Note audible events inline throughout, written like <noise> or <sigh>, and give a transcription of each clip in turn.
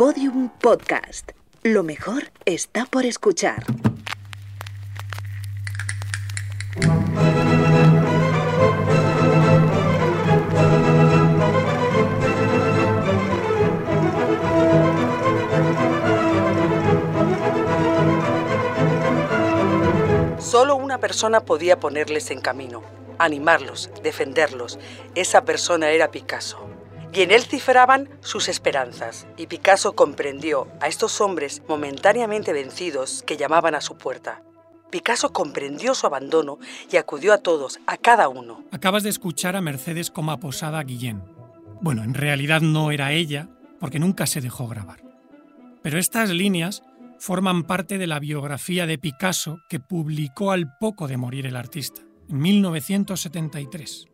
Podium Podcast. Lo mejor está por escuchar. Solo una persona podía ponerles en camino, animarlos, defenderlos. Esa persona era Picasso. Y en él cifraban sus esperanzas, y Picasso comprendió a estos hombres momentáneamente vencidos que llamaban a su puerta. Picasso comprendió su abandono y acudió a todos, a cada uno. Acabas de escuchar a Mercedes como aposada Guillén. Bueno, en realidad no era ella, porque nunca se dejó grabar. Pero estas líneas forman parte de la biografía de Picasso que publicó al poco de morir el artista, en 1973.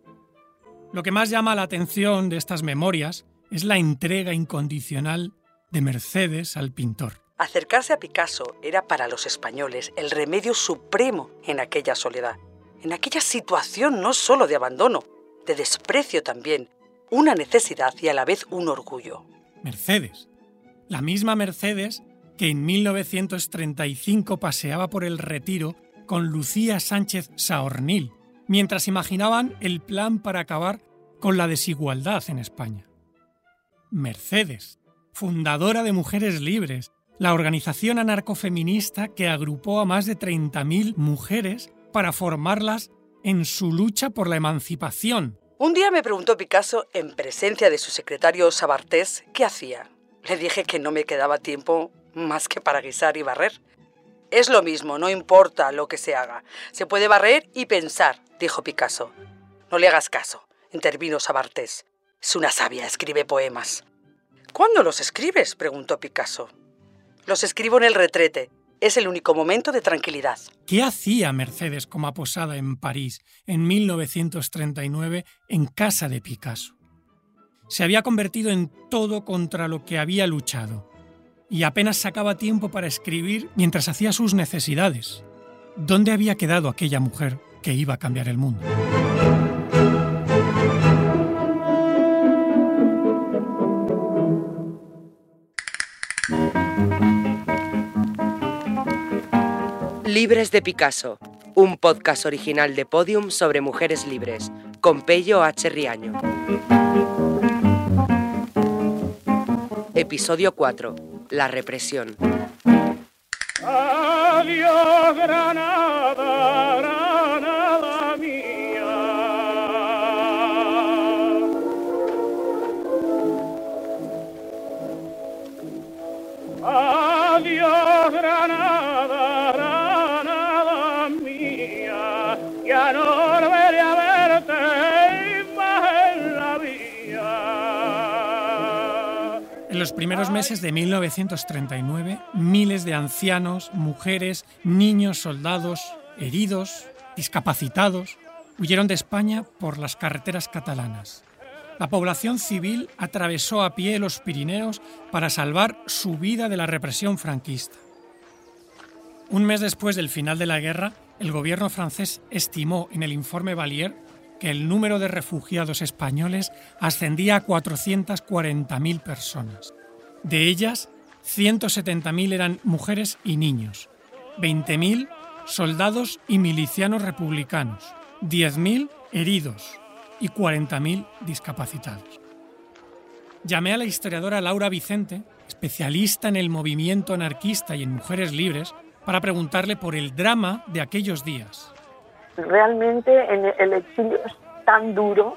Lo que más llama la atención de estas memorias es la entrega incondicional de Mercedes al pintor. Acercarse a Picasso era para los españoles el remedio supremo en aquella soledad, en aquella situación no solo de abandono, de desprecio también, una necesidad y a la vez un orgullo. Mercedes, la misma Mercedes que en 1935 paseaba por el retiro con Lucía Sánchez Saornil, mientras imaginaban el plan para acabar con la desigualdad en España. Mercedes, fundadora de Mujeres Libres, la organización anarcofeminista que agrupó a más de 30.000 mujeres para formarlas en su lucha por la emancipación. Un día me preguntó Picasso, en presencia de su secretario Sabartés, qué hacía. Le dije que no me quedaba tiempo más que para guisar y barrer. Es lo mismo, no importa lo que se haga. Se puede barrer y pensar, dijo Picasso. No le hagas caso, intervino Sabartés. Es una sabia, escribe poemas. ¿Cuándo los escribes? preguntó Picasso. Los escribo en el retrete. Es el único momento de tranquilidad. ¿Qué hacía Mercedes como aposada en París en 1939 en casa de Picasso? Se había convertido en todo contra lo que había luchado y apenas sacaba tiempo para escribir mientras hacía sus necesidades. ¿Dónde había quedado aquella mujer que iba a cambiar el mundo? Libres de Picasso, un podcast original de Podium sobre mujeres libres, con Pello H. Riaño. Episodio 4. La represión. Los primeros meses de 1939, miles de ancianos, mujeres, niños, soldados, heridos, discapacitados, huyeron de España por las carreteras catalanas. La población civil atravesó a pie los Pirineos para salvar su vida de la represión franquista. Un mes después del final de la guerra, el gobierno francés estimó en el informe Valier que el número de refugiados españoles ascendía a 440.000 personas. De ellas, 170.000 eran mujeres y niños, 20.000 soldados y milicianos republicanos, 10.000 heridos y 40.000 discapacitados. Llamé a la historiadora Laura Vicente, especialista en el movimiento anarquista y en mujeres libres, para preguntarle por el drama de aquellos días. realmente en el exilio es tan duro,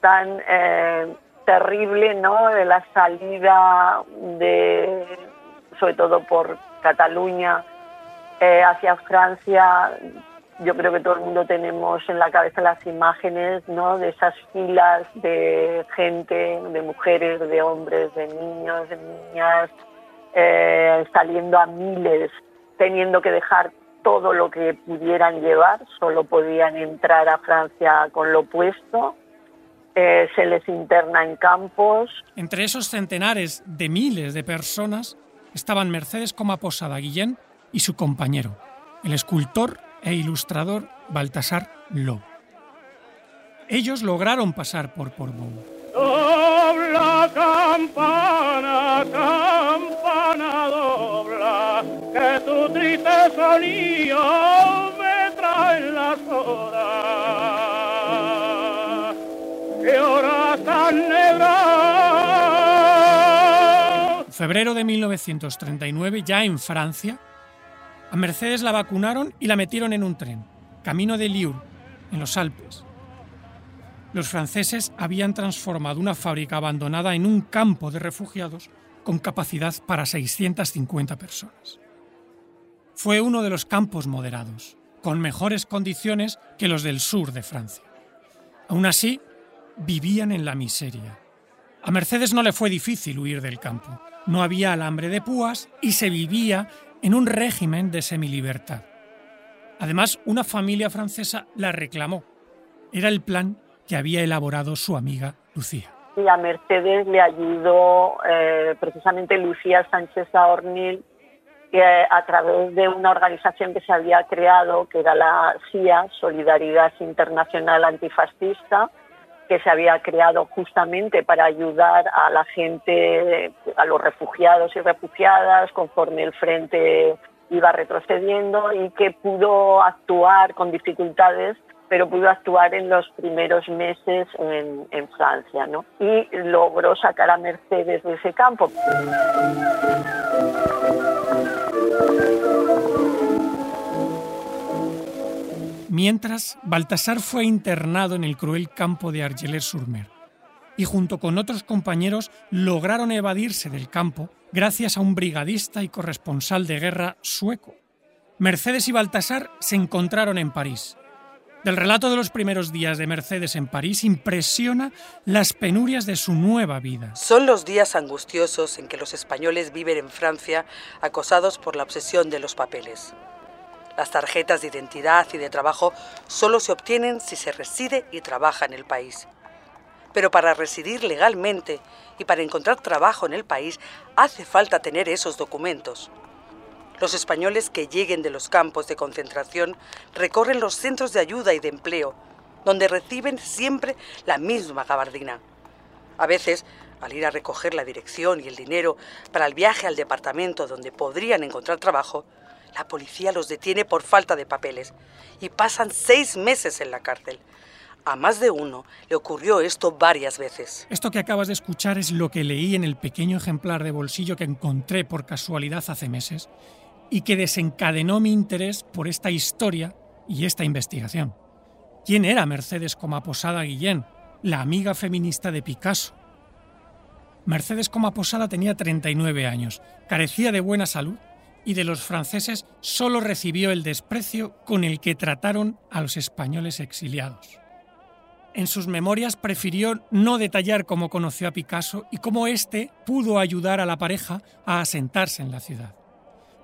tan eh, terrible, ¿no? De la salida de, sobre todo por Cataluña eh, hacia Francia. Yo creo que todo el mundo tenemos en la cabeza las imágenes, ¿no? De esas filas de gente, de mujeres, de hombres, de niños, de niñas, eh, saliendo a miles, teniendo que dejar todo lo que pudieran llevar, solo podían entrar a Francia con lo puesto, eh, se les interna en campos. Entre esos centenares de miles de personas estaban Mercedes Coma Posada Guillén y su compañero, el escultor e ilustrador Baltasar Lobo. Ellos lograron pasar por Portbou. Dobla campana, campana. tu triste sonido me trae las horas. Febrero de 1939, ya en Francia, a Mercedes la vacunaron y la metieron en un tren, camino de Lyon, en los Alpes. Los franceses habían transformado una fábrica abandonada en un campo de refugiados con capacidad para 650 personas. Fue uno de los campos moderados, con mejores condiciones que los del sur de Francia. Aún así, vivían en la miseria. A Mercedes no le fue difícil huir del campo. No había alambre de púas y se vivía en un régimen de semilibertad. Además, una familia francesa la reclamó. Era el plan que había elaborado su amiga Lucía. Y a Mercedes le ayudó eh, precisamente Lucía Sánchez Aornil que a través de una organización que se había creado, que era la CIA, Solidaridad Internacional Antifascista, que se había creado justamente para ayudar a la gente, a los refugiados y refugiadas, conforme el frente iba retrocediendo y que pudo actuar con dificultades pero pudo actuar en los primeros meses en, Francia, ¿no? Y logró sacar a Mercedes de ese campo. Mientras, Baltasar fue internado en el cruel campo de Argelès-sur-Mer y junto con otros compañeros lograron evadirse del campo gracias a un brigadista y corresponsal de guerra sueco. Mercedes y Baltasar se encontraron en París. Del relato de los primeros días de Mercedes en París impresiona las penurias de su nueva vida. Son los días angustiosos en que los españoles viven en Francia acosados por la obsesión de los papeles. Las tarjetas de identidad y de trabajo solo se obtienen si se reside y trabaja en el país. Pero para residir legalmente y para encontrar trabajo en el país hace falta tener esos documentos. Los españoles que lleguen de los campos de concentración recorren los centros de ayuda y de empleo, donde reciben siempre la misma gabardina. A veces, al ir a recoger la dirección y el dinero para el viaje al departamento donde podrían encontrar trabajo, la policía los detiene por falta de papeles y pasan seis meses en la cárcel. A más de uno le ocurrió esto varias veces. Esto que acabas de escuchar es lo que leí en el pequeño ejemplar de bolsillo que encontré por casualidad hace meses y que desencadenó mi interés por esta historia y esta investigación. ¿Quién era Mercedes Comaposada Guillén, la amiga feminista de Picasso? Mercedes Comaposada tenía 39 años, carecía de buena salud y de los franceses solo recibió el desprecio con el que trataron a los españoles exiliados. En sus memorias prefirió no detallar cómo conoció a Picasso y cómo éste pudo ayudar a la pareja a asentarse en la ciudad.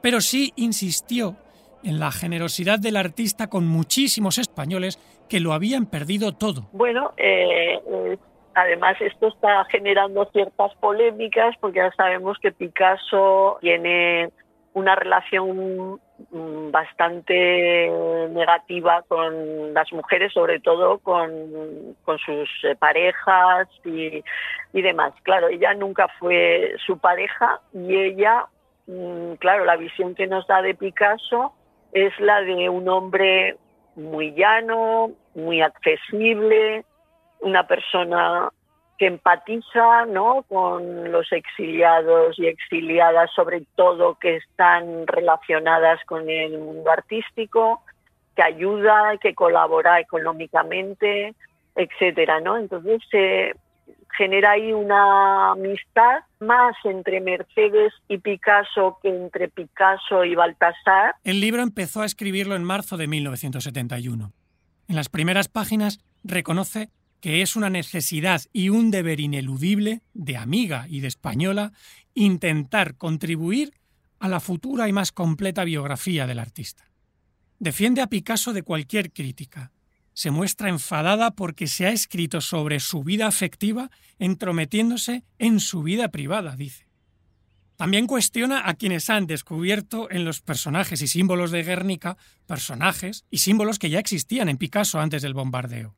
Pero sí insistió en la generosidad del artista con muchísimos españoles que lo habían perdido todo. Bueno, eh, eh, además esto está generando ciertas polémicas porque ya sabemos que Picasso tiene una relación mm, bastante negativa con las mujeres, sobre todo con, sus eh, parejas y, y, demás. Claro, ella nunca fue su pareja y ella, mm, claro, la visión que nos da de Picasso es la de un hombre muy llano, muy accesible, una persona que empatiza ¿no? con los exiliados y exiliadas, sobre todo que están relacionadas con el mundo artístico, que ayuda, que colabora económicamente, etcétera, ¿no? Entonces se genera ahí una amistad más entre Mercedes y Picasso que entre Picasso y Baltasar. El libro empezó a escribirlo en marzo de 1971. En las primeras páginas reconoce que es una necesidad y un deber ineludible de amiga y de española intentar contribuir a la futura y más completa biografía del artista. Defiende a Picasso de cualquier crítica. Se muestra enfadada porque se ha escrito sobre su vida afectiva entrometiéndose en su vida privada, dice. También cuestiona a quienes han descubierto en los personajes y símbolos de Guernica personajes y símbolos que ya existían en Picasso antes del bombardeo.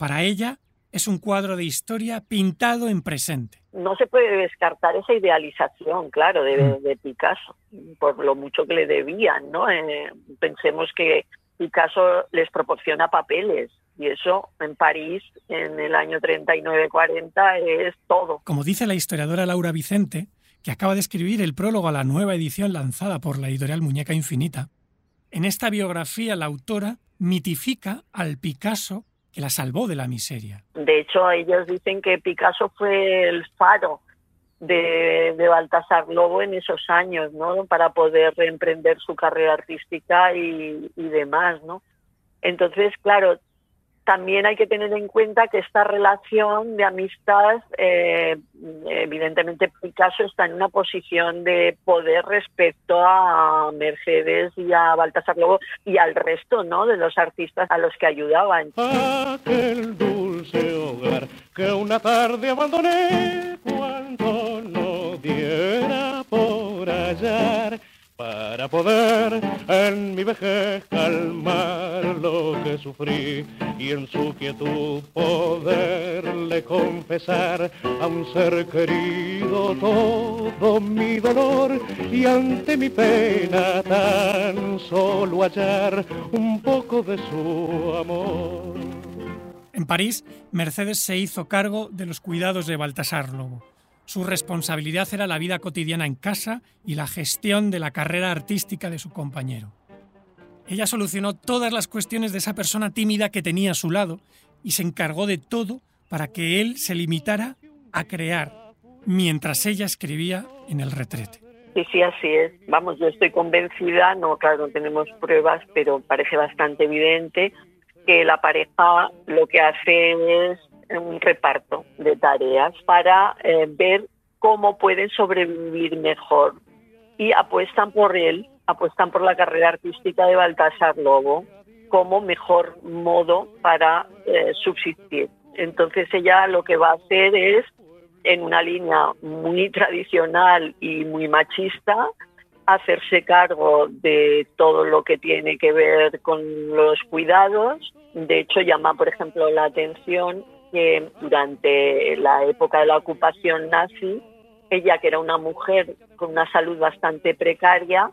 Para ella, es un cuadro de historia pintado en presente. No se puede descartar esa idealización, claro, de, de Picasso, por lo mucho que le debían, ¿no? Eh, pensemos que Picasso les proporciona papeles y eso en París en el año 39-40 es todo. Como dice la historiadora Laura Vicente, que acaba de escribir el prólogo a la nueva edición lanzada por la editorial Muñeca Infinita, en esta biografía la autora mitifica al Picasso que la salvó de la miseria. De hecho, ellos dicen que Picasso fue el faro de, de Baltasar Lobo en esos años, ¿no? Para poder reemprender su carrera artística y, y demás, ¿no? Entonces, claro, también hay que tener en cuenta que esta relación de amistad, eh, evidentemente Picasso está en una posición de poder respecto a Mercedes y a Baltasar Lobo y al resto ¿no? de los artistas a los que ayudaban. Aquel dulce hogar que una tarde abandoné cuando no diera por hallar para poder en mi vejez calmar lo que sufrí y en su quietud poderle confesar a un ser querido todo mi dolor y ante mi pena tan solo hallar un poco de su amor. En París, Mercedes se hizo cargo de los cuidados de Baltasar Lobo. Su responsabilidad era la vida cotidiana en casa y la gestión de la carrera artística de su compañero. Ella solucionó todas las cuestiones de esa persona tímida que tenía a su lado y se encargó de todo para que él se limitara a crear, mientras ella escribía en el retrete. Sí, sí, así es. Vamos, yo estoy convencida, no, claro, no tenemos pruebas, pero parece bastante evidente que la pareja lo que hace es un reparto de tareas para eh, ver cómo pueden sobrevivir mejor y apuestan por él, apuestan por la carrera artística de Baltasar Lobo como mejor modo para eh, subsistir. Entonces ella lo que va a hacer es, en una línea muy tradicional y muy machista, hacerse cargo de todo lo que tiene que ver con los cuidados. De hecho, llama, por ejemplo, la atención que durante la época de la ocupación nazi, ella que era una mujer con una salud bastante precaria,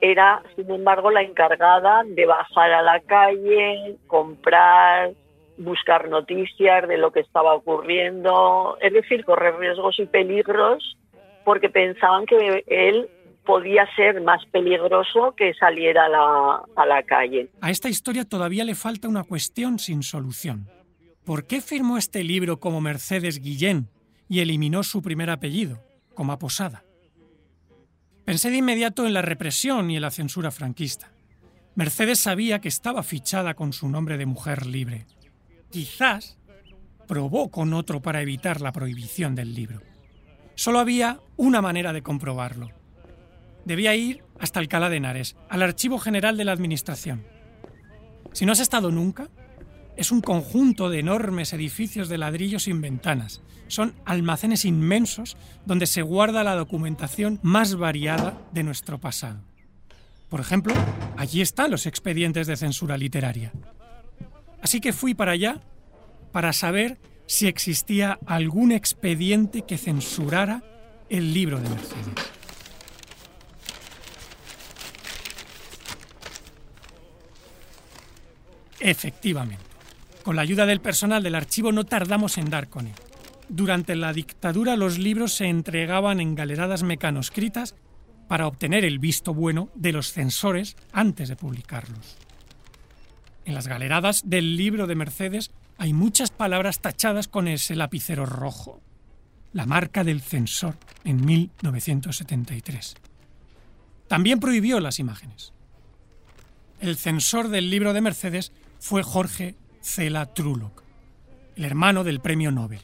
era, sin embargo, la encargada de bajar a la calle, comprar, buscar noticias de lo que estaba ocurriendo, es decir, correr riesgos y peligros, porque pensaban que él podía ser más peligroso que saliera a la, a la calle. A esta historia todavía le falta una cuestión sin solución. ¿Por qué firmó este libro como Mercedes Guillén y eliminó su primer apellido, como Aposada? Pensé de inmediato en la represión y en la censura franquista. Mercedes sabía que estaba fichada con su nombre de mujer libre. Quizás probó con otro para evitar la prohibición del libro. Solo había una manera de comprobarlo. Debía ir hasta Alcalá de Henares, al Archivo General de la Administración. Si no has estado nunca, es un conjunto de enormes edificios de ladrillo sin ventanas. Son almacenes inmensos donde se guarda la documentación más variada de nuestro pasado. Por ejemplo, allí están los expedientes de censura literaria. Así que fui para allá para saber si existía algún expediente que censurara el libro de Mercedes. Efectivamente. Con la ayuda del personal del archivo no tardamos en dar con él. Durante la dictadura los libros se entregaban en galeradas mecanoscritas para obtener el visto bueno de los censores antes de publicarlos. En las galeradas del libro de Mercedes hay muchas palabras tachadas con ese lapicero rojo, la marca del censor en 1973. También prohibió las imágenes. El censor del libro de Mercedes fue Jorge Cela Trulloc, el hermano del premio Nobel.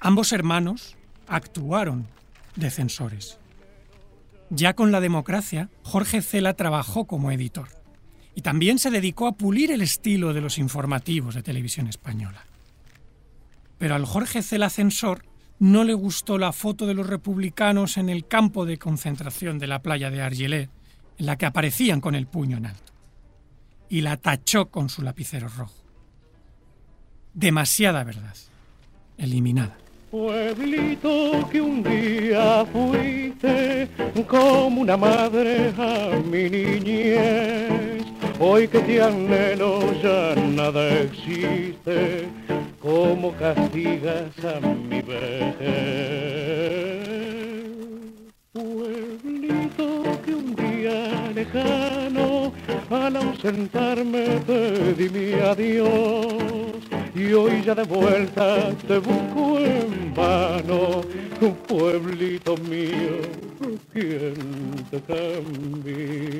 Ambos hermanos actuaron de censores. Ya con la democracia, Jorge Cela trabajó como editor y también se dedicó a pulir el estilo de los informativos de televisión española. Pero al Jorge Cela censor no le gustó la foto de los republicanos en el campo de concentración de la playa de Argelès, en la que aparecían con el puño en alto, y la tachó con su lapicero rojo demasiada verdad. eliminada. Pueblito que un día fuiste como una madre a mi niñez, hoy que te anhelo ya nada existe, como castigas a mi vejez. Pueblito que un día lejano, al ausentarme pedí mi adiós y hoy ya de vuelta te busco en vano, un pueblito mío, ¿quién te cambió?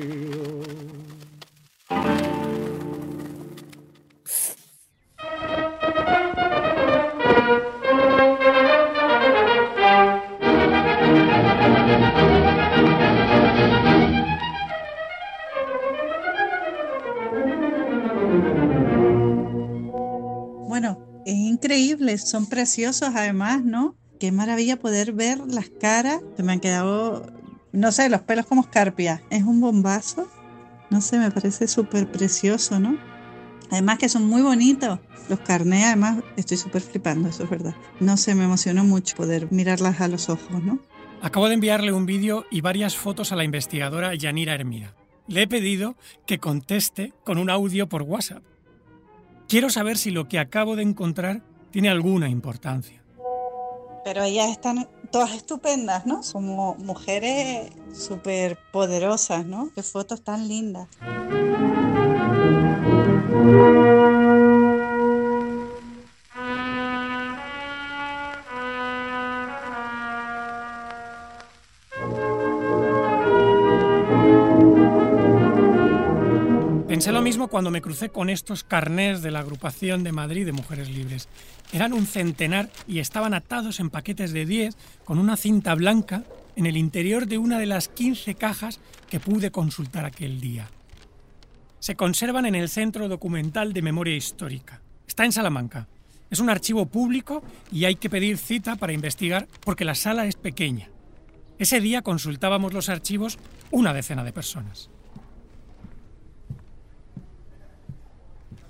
Son preciosos además, ¿no? Qué maravilla poder ver las caras. Se me han quedado, no sé, los pelos como escarpia. Es un bombazo. No sé, me parece súper precioso, ¿no? Además que son muy bonitos. Los carnés, además, estoy súper flipando, eso es verdad. No sé, me emocionó mucho poder mirarlas a los ojos, ¿no? Acabo de enviarle un vídeo y varias fotos a la investigadora Yanira Hermida. Le he pedido que conteste con un audio por WhatsApp. Quiero saber si lo que acabo de encontrar tiene alguna importancia. Pero ellas están todas estupendas, ¿no? Somos mujeres súper poderosas, ¿no? Qué fotos tan lindas. Cuando me crucé con estos carnés de la agrupación de Madrid de Mujeres Libres. Eran un centenar y estaban atados en paquetes de 10 con una cinta blanca en el interior de una de las 15 cajas que pude consultar aquel día. Se conservan en el Centro Documental de Memoria Histórica. Está en Salamanca. Es un archivo público y hay que pedir cita para investigar porque la sala es pequeña. Ese día consultábamos los archivos una decena de personas.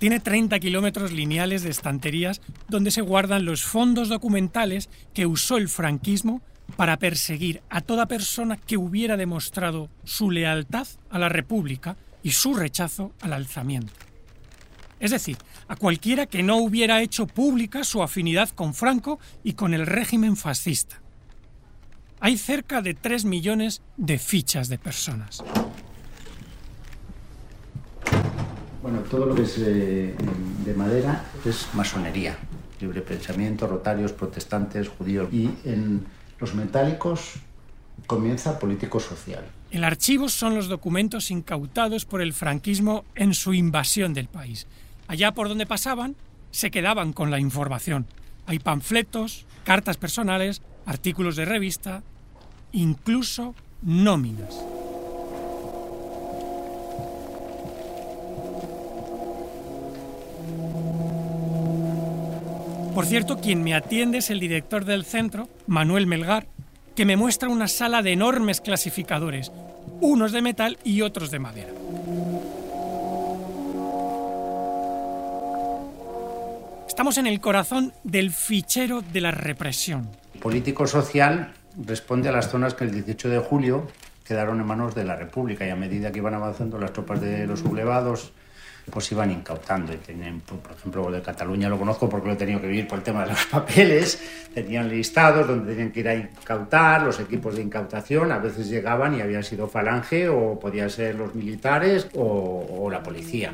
Tiene 30 kilómetros lineales de estanterías donde se guardan los fondos documentales que usó el franquismo para perseguir a toda persona que hubiera demostrado su lealtad a la República y su rechazo al alzamiento. Es decir, a cualquiera que no hubiera hecho pública su afinidad con Franco y con el régimen fascista. Hay cerca de 3 millones de fichas de personas. Bueno, todo lo que es eh, de madera es masonería, libre pensamiento, rotarios, protestantes, judíos. Y en los metálicos comienza político-social. El archivo son los documentos incautados por el franquismo en su invasión del país. Allá por donde pasaban, se quedaban con la información. Hay panfletos, cartas personales, artículos de revista, incluso nóminas. Por cierto, quien me atiende es el director del centro, Manuel Melgar, que me muestra una sala de enormes clasificadores, unos de metal y otros de madera. Estamos en el corazón del fichero de la represión. Político social responde a las zonas que el 18 de julio quedaron en manos de la República y a medida que iban avanzando las tropas de los sublevados pues iban incautando. Y tenían, por ejemplo, de Cataluña lo conozco porque lo he tenido que vivir por el tema de los <laughs> papeles. Tenían listados donde tenían que ir a incautar, los equipos de incautación. A veces llegaban y habían sido falange o podían ser los militares o, la policía.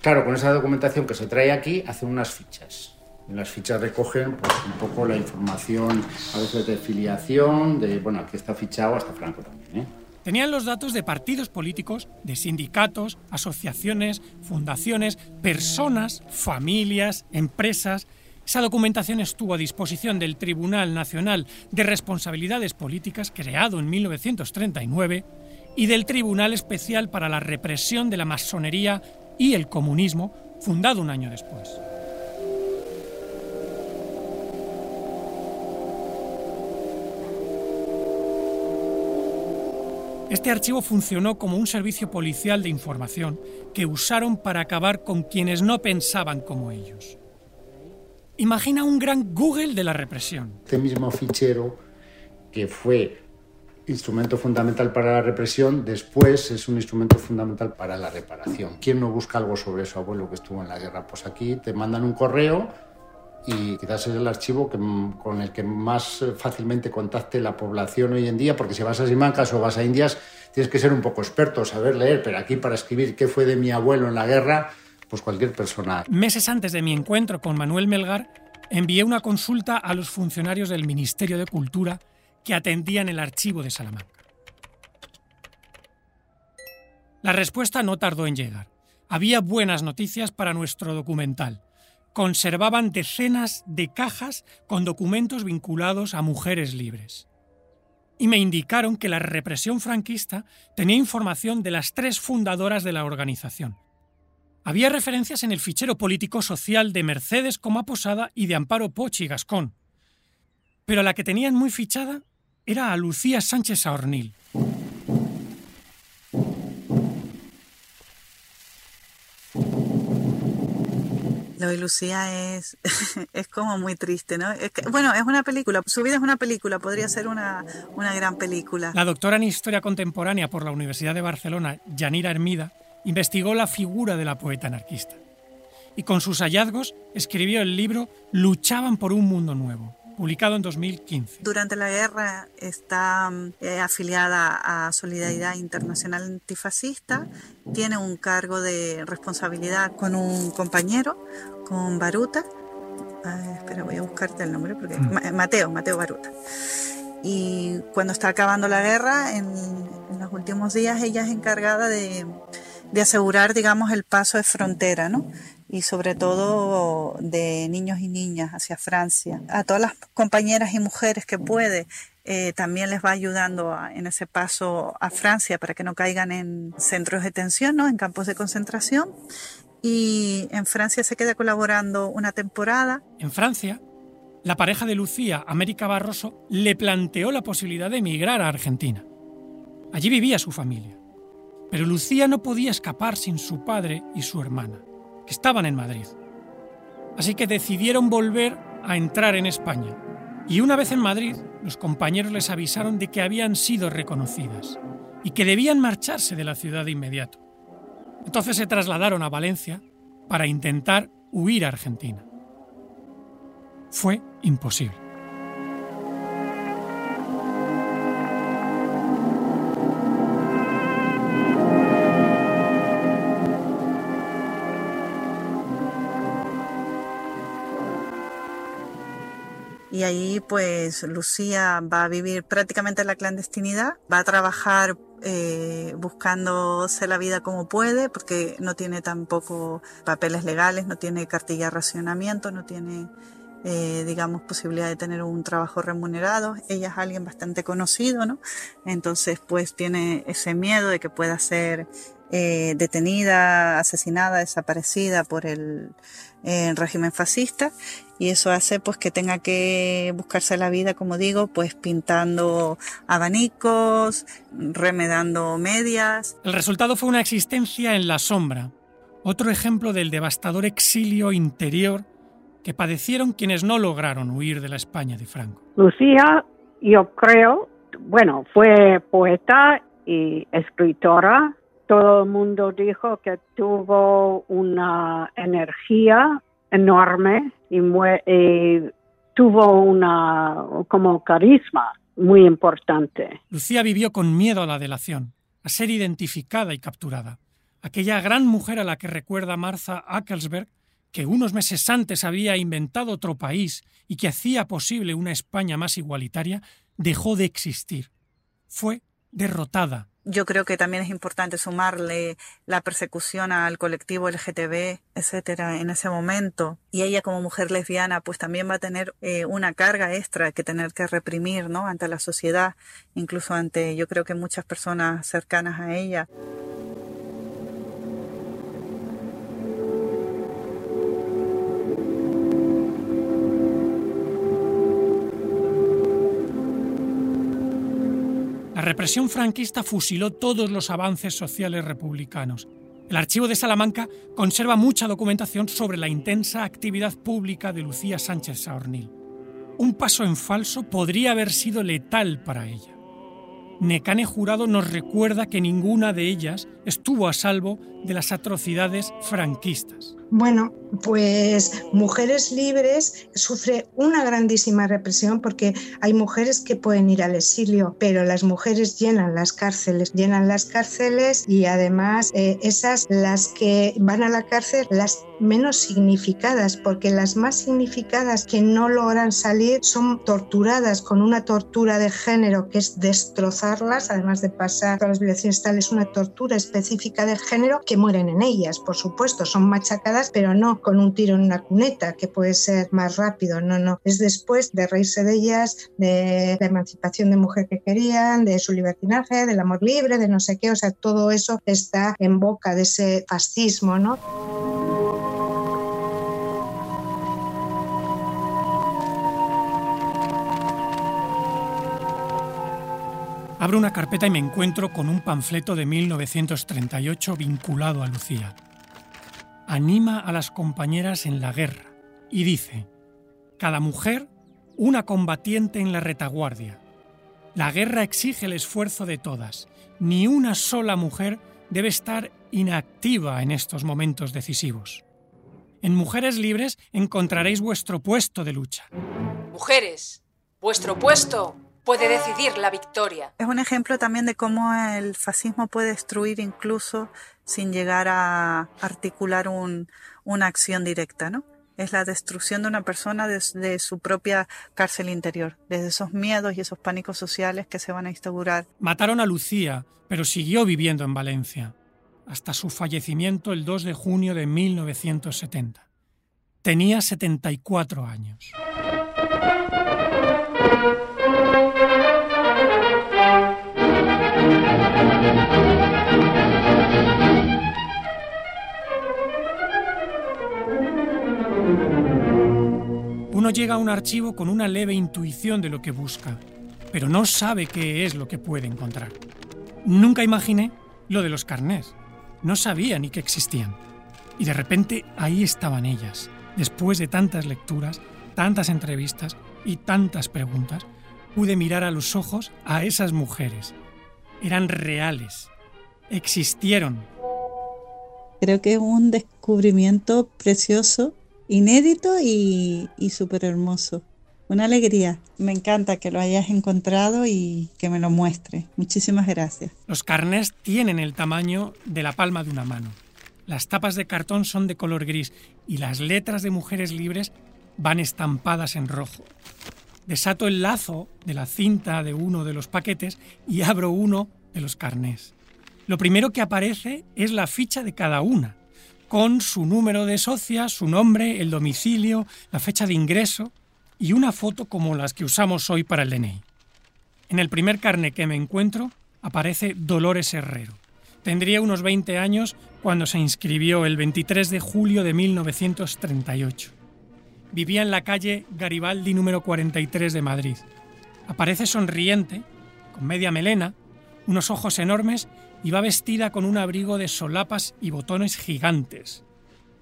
Claro, con esa documentación que se trae aquí, hacen unas fichas. Las fichas recogen pues, un poco la información, a veces de filiación, de, bueno, aquí está fichado hasta Franco también, ¿eh? Tenían los datos de partidos políticos, de sindicatos, asociaciones, fundaciones, personas, familias, empresas. Esa documentación estuvo a disposición del Tribunal Nacional de Responsabilidades Políticas, creado en 1939, y del Tribunal Especial para la Represión de la Masonería y el Comunismo, fundado un año después. Este archivo funcionó como un servicio policial de información que usaron para acabar con quienes no pensaban como ellos. Imagina un gran Google de la represión. Este mismo fichero que fue instrumento fundamental para la represión, después es un instrumento fundamental para la reparación. ¿Quién no busca algo sobre su abuelo que estuvo en la guerra? Pues aquí te mandan un correo y quizás es el archivo que, con el que más fácilmente contacte la población hoy en día, porque si vas a Simancas o vas a Indias, tienes que ser un poco experto, saber leer, pero aquí para escribir qué fue de mi abuelo en la guerra, pues cualquier persona. Meses antes de mi encuentro con Manuel Melgar, envié una consulta a los funcionarios del Ministerio de Cultura que atendían el archivo de Salamanca. La respuesta no tardó en llegar. Había buenas noticias para nuestro documental. Conservaban decenas de cajas con documentos vinculados a mujeres libres. Y me indicaron que la represión franquista tenía información de las tres fundadoras de la organización. Había referencias en el fichero político-social de Mercedes Coma Posada y de Amparo Pochi Gascón. Pero la que tenían muy fichada era a Lucía Sánchez Aornil. Lo de Lucía es, <laughs> es como muy triste, ¿no? bueno, es una película, su vida es una película, podría ser una, una gran película. La doctora en Historia Contemporánea por la Universidad de Barcelona, Yanira Hermida, investigó la figura de la poeta anarquista y con sus hallazgos escribió el libro Luchaban por un mundo nuevo publicado en 2015. Durante la guerra está eh, afiliada a Solidaridad Internacional Antifascista, tiene un cargo de responsabilidad con un compañero, con Baruta. espera, voy a buscarte el nombre porque mm. Mateo, Mateo Baruta. Y cuando está acabando la guerra, en, en los últimos días ella es encargada de, de asegurar, digamos, el paso de frontera, ¿no? y sobre todo de niños y niñas hacia Francia. A todas las compañeras y mujeres que puede, eh, también les va ayudando en ese paso a Francia para que no caigan en centros de detención, ¿no? en campos de concentración. Y en Francia se queda colaborando una temporada. En Francia, la pareja de Lucía, América Barroso, le planteó la posibilidad de emigrar a Argentina. Allí vivía su familia. Pero Lucía no podía escapar sin su padre y su hermana estaban en Madrid. Así que decidieron volver a entrar en España. Y una vez en Madrid, los compañeros les avisaron de que habían sido reconocidas y que debían marcharse de la ciudad de inmediato. Entonces se trasladaron a Valencia para intentar huir a Argentina. Fue imposible. Y ahí pues Lucía va a vivir prácticamente en la clandestinidad, va a trabajar eh, buscándose la vida como puede, porque no tiene tampoco papeles legales, no tiene cartilla de racionamiento, no tiene, eh, digamos, posibilidad de tener un trabajo remunerado. Ella es alguien bastante conocido, ¿no? Entonces, pues tiene ese miedo de que pueda ser eh, detenida, asesinada, desaparecida por el, el régimen fascista y eso hace pues que tenga que buscarse la vida, como digo, pues pintando abanicos, remedando medias. El resultado fue una existencia en la sombra, otro ejemplo del devastador exilio interior que padecieron quienes no lograron huir de la España de Franco. Lucía, yo creo, bueno, fue poeta y escritora. Todo el mundo dijo que tuvo una energía enorme y, tuvo una como carisma muy importante. Lucía vivió con miedo a la delación, a ser identificada y capturada. Aquella gran mujer a la que recuerda Martha Ackelsberg, que unos meses antes había inventado otro país y que hacía posible una España más igualitaria, dejó de existir. Fue derrotada yo creo que también es importante sumarle la persecución al colectivo LGTB, etcétera, en ese momento. Y ella como mujer lesbiana, pues también va a tener eh, una carga extra que tener que reprimir, ¿no? Ante la sociedad, incluso ante, yo creo que muchas personas cercanas a ella. Represión franquista fusiló todos los avances sociales republicanos El archivo de Salamanca conserva mucha documentación sobre la intensa actividad pública de Lucía Sánchez Saornil. Un paso en falso podría haber sido letal para ella. Necane Jurado nos recuerda que ninguna de ellas estuvo a salvo de las atrocidades franquistas. Bueno, pues Mujeres Libres sufre una grandísima represión porque hay mujeres que pueden ir al exilio, pero las mujeres llenan las cárceles, llenan las cárceles y además eh, esas las que van a la cárcel, las menos significadas, porque las más significadas que no logran salir son torturadas con una tortura de género que es destrozarlas, además de pasar por las violaciones tales, una tortura específica de género que mueren en ellas, por supuesto, son machacadas, pero no con un tiro en una cuneta, que puede ser más rápido, no, no, es después de reírse de ellas, de la emancipación de mujer que querían, de su libertinaje, del amor libre, de no sé qué, o sea, todo eso está en boca de ese fascismo, ¿no? Abro una carpeta y me encuentro con un panfleto de 1938 vinculado a Lucía. Anima a las compañeras en la guerra y dice, cada mujer una combatiente en la retaguardia. La guerra exige el esfuerzo de todas. Ni una sola mujer debe estar inactiva en estos momentos decisivos. En Mujeres Libres encontraréis vuestro puesto de lucha. Mujeres, vuestro puesto puede decidir la victoria. Es un ejemplo también de cómo el fascismo puede destruir incluso sin llegar a articular un, una acción directa, ¿no? Es la destrucción de una persona desde su propia cárcel interior, desde esos miedos y esos pánicos sociales que se van a instaurar. Mataron a Lucía, pero siguió viviendo en Valencia, hasta su fallecimiento el 2 de junio de 1970. Tenía 74 años. Uno llega a un archivo con una leve intuición de lo que busca, pero no sabe qué es lo que puede encontrar. Nunca imaginé lo de los carnés. No sabía ni que existían. Y de repente ahí estaban ellas, después de tantas lecturas, tantas entrevistas y tantas preguntas, pude mirar a los ojos a esas mujeres. Eran reales, existieron. Creo que es un descubrimiento precioso, inédito y, y súper hermoso. Una alegría. Me encanta que lo hayas encontrado y que me lo muestre. Muchísimas gracias. Los carnés tienen el tamaño de la palma de una mano. Las tapas de cartón son de color gris y las letras de mujeres libres van estampadas en rojo. Desato el lazo de la cinta de uno de los paquetes y abro uno de los carnés. Lo primero que aparece es la ficha de cada una, con su número de socia, su nombre, el domicilio, la fecha de ingreso y una foto como las que usamos hoy para el DNI. En el primer carné que me encuentro aparece Dolores Herrero. Tendría unos 20 años cuando se inscribió el 23 de julio de 1938. Vivía en la calle Garibaldi número 43 de Madrid. Aparece sonriente, con media melena, unos ojos enormes y va vestida con un abrigo de solapas y botones gigantes.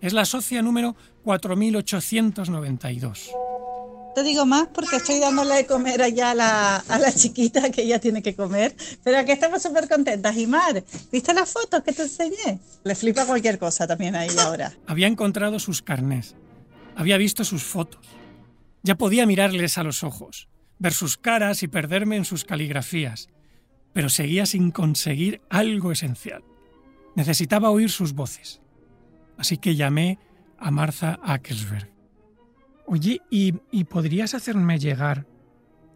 Es la socia número 4892. Te digo más porque estoy dándole de comer allá a la, a la chiquita que ella tiene que comer, pero aquí estamos súper contentas. Y Mar, ¿viste las fotos que te enseñé? Le flipa cualquier cosa también ahí ahora. Había encontrado sus carnés, había visto sus fotos. Ya podía mirarles a los ojos, ver sus caras y perderme en sus caligrafías, pero seguía sin conseguir algo esencial. Necesitaba oír sus voces. Así que llamé a Martha Ackelsberg. Oye, ¿y, y podrías hacerme llegar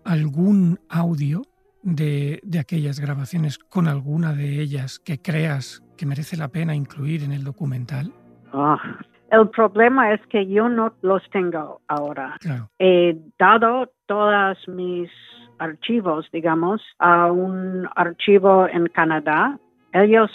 algún audio de, de aquellas grabaciones con alguna de ellas que creas que merece la pena incluir en el documental? Ah, el problema es que yo no los tengo ahora. Claro. He dado todos mis archivos, digamos, a un archivo en Canadá. Ellos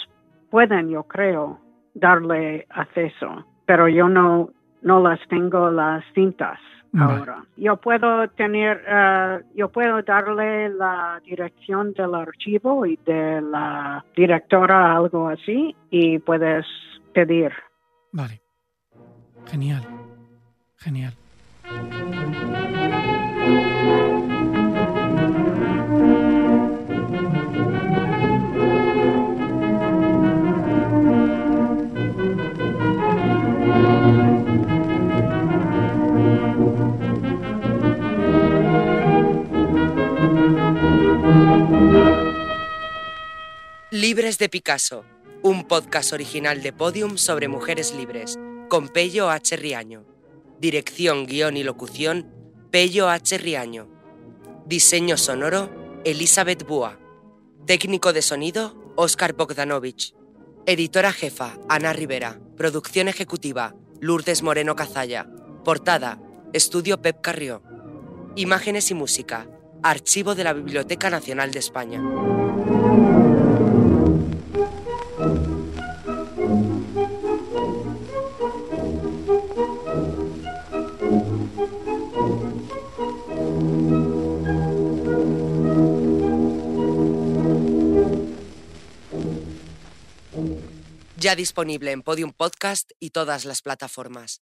pueden, yo creo, darle acceso, pero yo no, no las tengo las cintas ahora. Yo puedo tener, eh, yo puedo darle la dirección del archivo y de la directora, algo así, y puedes pedir. Vale. Genial. Genial. Libres de Picasso, un podcast original de Podium sobre mujeres libres, con Pello H. Riaño. Dirección, guion y locución, Pello H. Riaño. Diseño sonoro, Elizabeth Búa. Técnico de sonido, Oscar Bogdanovich. Editora jefa, Ana Rivera. Producción ejecutiva, Lourdes Moreno Cazalla. Portada, Estudio Pep Carrió. Imágenes y música, Archivo de la Biblioteca Nacional de España. Ya disponible en Podium Podcast y todas las plataformas.